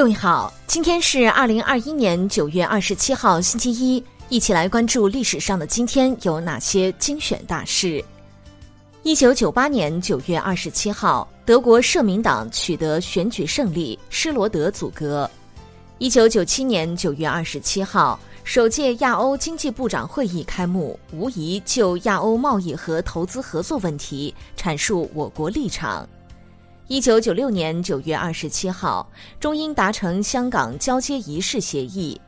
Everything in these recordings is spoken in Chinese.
各位好，今天是二零二一年九月二十七号，星期一，一起来关注历史上的今天有哪些精选大事。一九九八年九月二十七号，德国社民党取得选举胜利，施罗德阻隔。一九九七年九月二十七号，首届亚欧经济部长会议开幕，无疑就亚欧贸易和投资合作问题阐述我国立场。一九九六年九月二十七号，中英达成香港交接仪式协议。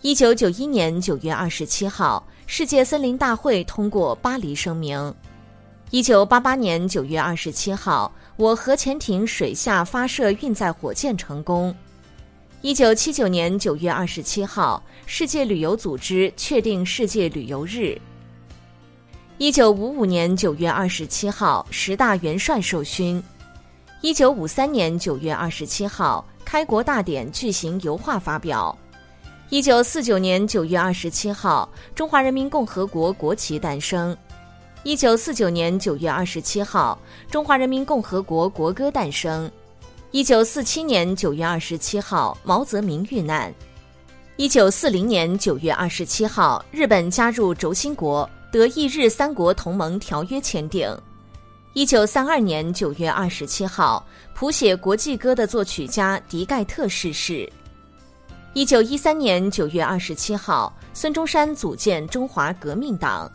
一九九一年九月二十七号，世界森林大会通过巴黎声明。一九八八年九月二十七号，我核潜艇水下发射运载火箭成功。一九七九年九月二十七号，世界旅游组织确定世界旅游日。一九五五年九月二十七号，十大元帅授勋。一九五三年九月二十七号，开国大典巨型油画发表。一九四九年九月二十七号，中华人民共和国国旗诞生。一九四九年九月二十七号，中华人民共和国国歌诞生。一九四七年九月二十七号，毛泽民遇难。一九四零年九月二十七号，日本加入轴心国，德意日三国同盟条约签订。一九三二年九月二十七号，谱写国际歌的作曲家迪盖特逝世。一九一三年九月二十七号，孙中山组建中华革命党。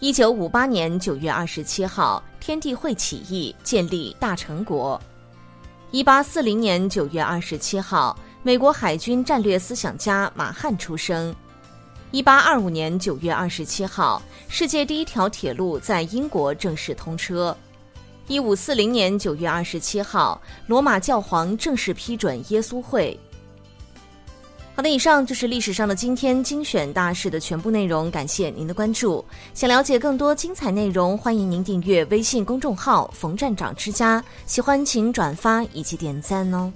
一九五八年九月二十七号，天地会起义，建立大成国。一八四零年九月二十七号，美国海军战略思想家马汉出生。一八二五年九月二十七号，世界第一条铁路在英国正式通车。一五四零年九月二十七号，罗马教皇正式批准耶稣会。好的，以上就是历史上的今天精选大事的全部内容，感谢您的关注。想了解更多精彩内容，欢迎您订阅微信公众号“冯站长之家”，喜欢请转发以及点赞哦。